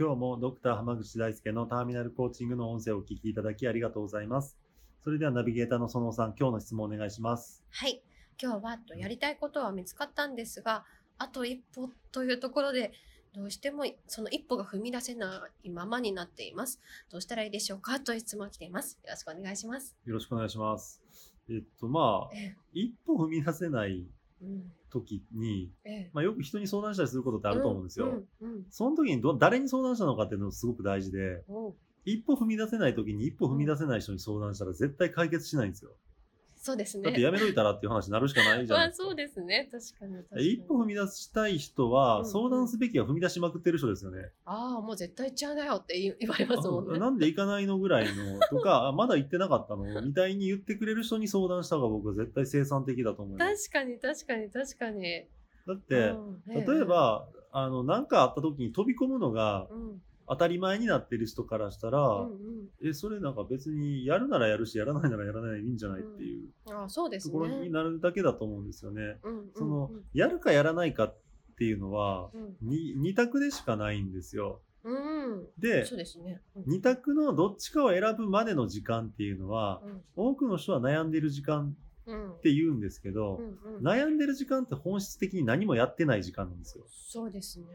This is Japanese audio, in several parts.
今日もドクター濱口大輔のターミナルコーチングの音声をお聞きいただきありがとうございますそれではナビゲーターの園さん今日の質問お願いしますはい今日はとやりたいことは見つかったんですがあと一歩というところでどうしてもその一歩が踏み出せないままになっています。どうしたらいいでしょうか？という質問が来ています。よろしくお願いします。よろしくお願いしますえっとまあえ一歩踏み出せないうん、時に、ええ。まあ、よく人に相談したりすることってあると思うんですよ、その時にど誰に相談したのかっていうのがすごく大事で一歩踏み出せない時に一歩踏み出せない人に相談したら絶対解決しないんですよそうですね。だってやめといたらっていう話になるしかないじゃまあそうですね。確かに確かに。一歩踏み出したい人うんはうん相談すべきは踏み出しまくってる人ですよね。ああ、もう絶対行っちゃうなよって言言われますもんね。なんで行かないのぐらいのとか、あまだ行ってなかったの？みたいに言ってくれる人に相談した方が僕は絶対生産的だと思います。確かに確かに確かに。だって、うん例え、ば、あの、なんかあった時に飛び込むのがええうん当たり前になってる人からしたら、うんうんえ、それなんか別にやるならやるし、やらないならやらないでいいんじゃないっていうああそうですところね。になるだけだと思うんですよね。そのうん、やるかやらないかっていうのは、うんに二択でしかないんですよ。うん、で、そうですね。うん二択のどっちかを選ぶまでの時間っていうのは、うん多くの人は悩んでる時間うんって言うんですけど、うんうん悩んでる時間って本質的に何もやってない時間なんですよ。そうですね。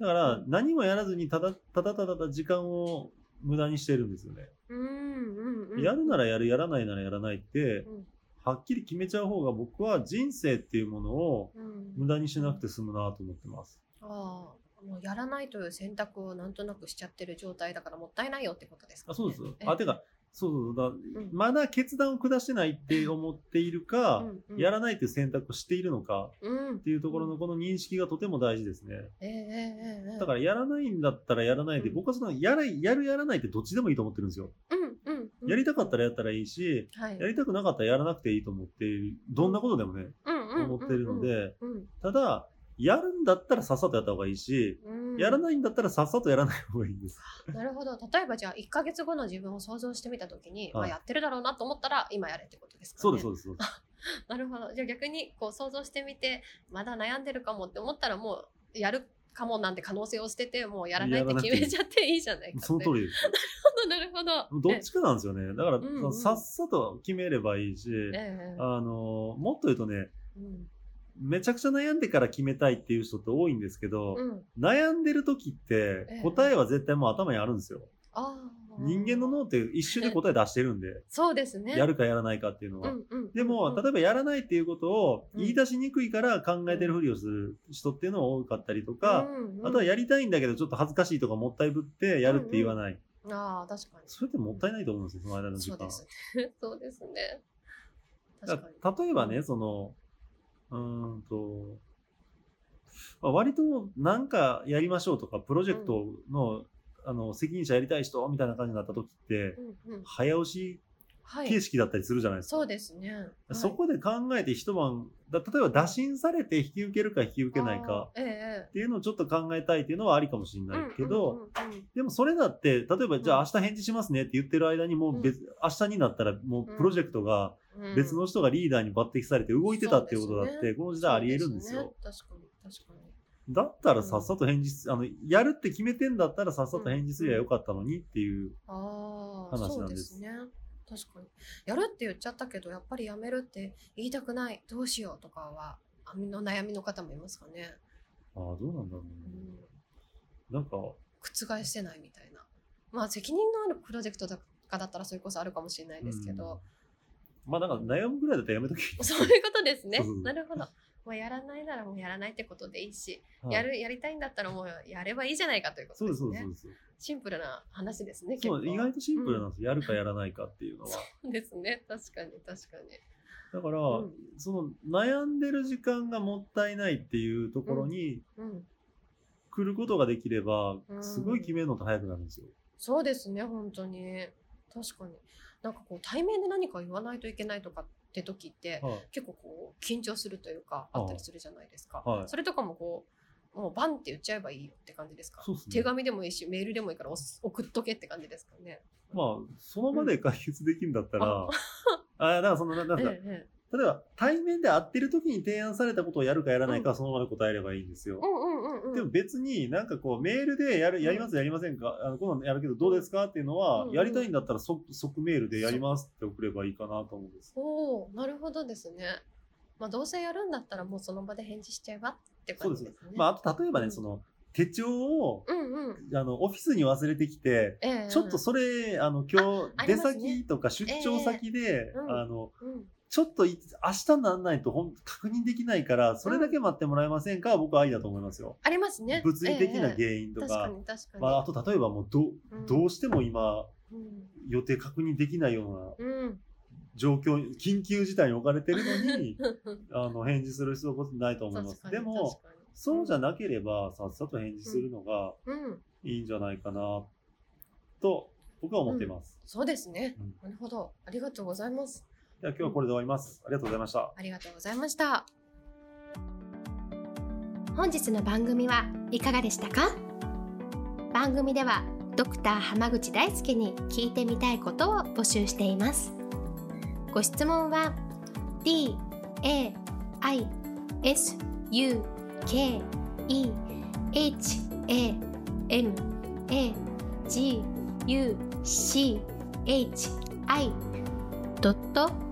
だから、うん何もやらずにただただただ時間を無駄にしてるんですよね。うんうんうん。やるならやる、やらないならやらないってう、んはっきり決めちゃう方が僕は人生っていうものをうん無駄にしなくて済むなと思ってます。ああ、もうやらないという選択をなんとなくしちゃってる状態だからもったいないよってことですか、あそうです。えあ、てか、そうそうだ、んまだ決断を下してないって思っているか、うんうんやらないという選択をしているのかうんっ。ていうところのこの認識がとても大事ですね。ええええええだからやらないんだったらやらないで、うん僕はそのやらやるやらないってどっちでもいいと思ってるんですよ。うんうんうん。やりたかったらやったらいいし、はい。やりたくなかったらやらなくていいと思って。どんなことでもね、うんうん思ってるので、うんただ、やるんだったらさっさとやった方がいいし、うん。やらないんだったらさっさとやらない方がいいです。なるほど。例えばじゃあ1ヶ月後の自分を想像してみたときに、はいまあやってるだろうなと思ったら今やれってことですかね。そうです、そうです。そうです なるほど。じゃあ逆にこう想像してみて、まだ悩んでるかもって思ったらもうやるかもなんて可能性を捨てて、もうやらないって決めちゃっていいじゃないかって。その通りです。り。なるほど。どっちかなんですよね。だから、んうんさっさと決めればいいし、えええあの、もっと言うとね、えうんめちゃくちゃ悩んでから決めたいっていう人って多いんですけど、うん。悩んでる時ってええ答えは絶対もう頭にあるんですよ。ああ。人間の脳って一瞬で答え出してるんで、そうですね。やるかやらないかっていうのは。うんうん。でも、例えばやらないっていうことをうん言い出しにくいから考えてるふりをする人っていうのが多かったりとか、あとはやりたいんだけどちょっと恥ずかしいとかもったいぶってやるって言わない。ああ、確かに。それってもったいないと思うんですよ、その間の時間。そうですね。そうですね。例えばね、その、うーんと、まあ割となんかやりましょうとか、プロジェクトの、あの、責任者やりたい人みたいな感じになった時って、うんうん。早押しはい。形式だったりするじゃないですか。そうですね。はいそこで考えて一晩、だ例えば打診されて引き受けるか引き受けないかっていうのをちょっと考えたいっていうのはありかもしれええ。ないけど、うんうんうんうんでもそれだって、例えばじゃあうん明日返事しますねって言ってる間にもう別、明日になったらもうプロジェクトがうん別の人がリーダーに抜擢されて動いてたっていうことだって、この時代あり得るんですよ。すね確かに、確かに。だったらさっさと返事す、あの、やるって決めてんだったらさっさと返事すりゃよかったのにっていう。話そうなんですですね。確かに。やるって言っちゃったけど、やっぱりやめるって言いたくない、どうしようとかは、あの悩みの方もいますかね。ああ、どうなんだろううね。ん、なんか、覆してないみたいな。まあ、責任のあるプロジェクトとかだったらそれこそあるかもしれないですけど、まあなんか悩むぐらいだったらやめとき。そういうことですね。なるほど。もうやらないならもうやらないってことでいいし、はいやる、やりたいんだったらもうやればいいじゃないかということです、ね。そうです、そうです。シンプルな話ですね、結構。そう、意外とシンプルなんですよ。やるかやらないかっていうのは。そうですね。確かに、確かに。だから、うんその悩んでる時間がもったいないっていうところに、うん。来ることができればう、んすごい決めるのって早くなるんですよ。そうですね本当に確かになんかこう対面で何か言わないといけないとかって時ってはい。結構こう緊張するというかああったりするじゃないですか、はい。それとかもこうもうバンって言っちゃえばいいよって感じですか？ね。手紙でもいいしメールでもいいから送っとけって感じですかね。まあ、その場で解決できるんだったら、あ。あだからその、なんか、え例えええば対面で会ってる時に提案されたことをやるかやらないかその場で答えればいいんですよ。えうんうんうんうん。でも別になんかこうメールでやる、うん。やりますやりませんか？あの、このやるけどどうですか？っていうのは、うんうんやりたいんだったら即即メールでやりますって送ればいいかなと思うんです。おおなるほどですね。まあどうせやるんだったらもうその場で返事しちゃえばって感じですね。まあ、あと例えばね、うん。その、手帳を、うんうん。あの、オフィスに忘れてきて、ええ。ちょっとそれ、あの、今日、ね。先とか出張先で、え。うん。あの、うんちょっとい明日にならないと確認できないから、それだけ待ってもらえませんか、僕はありだと思いますよ。ありますね。物理的なええ原因とか、確かに確かに、まあ、あと例えばもうど、うん。どうしても今、うん。予定確認できないようなうん。状況、緊急事態に置かれてるのに、あの、返事する必要ないと思います。でも、そうじゃなければ、さっさと返事するのがうん。いいんじゃないかな、と、僕は思っています。そうですね、うん。なるほど。ありがとうございますでは今日はこれで終わります。ありがとうございました。ありがとうございました本日の番組はいかがでしたか？番組ではドクター濱口大輔に聞いてみたいことを募集していますご質問は d a i s u k e h a m a g u c h i ドット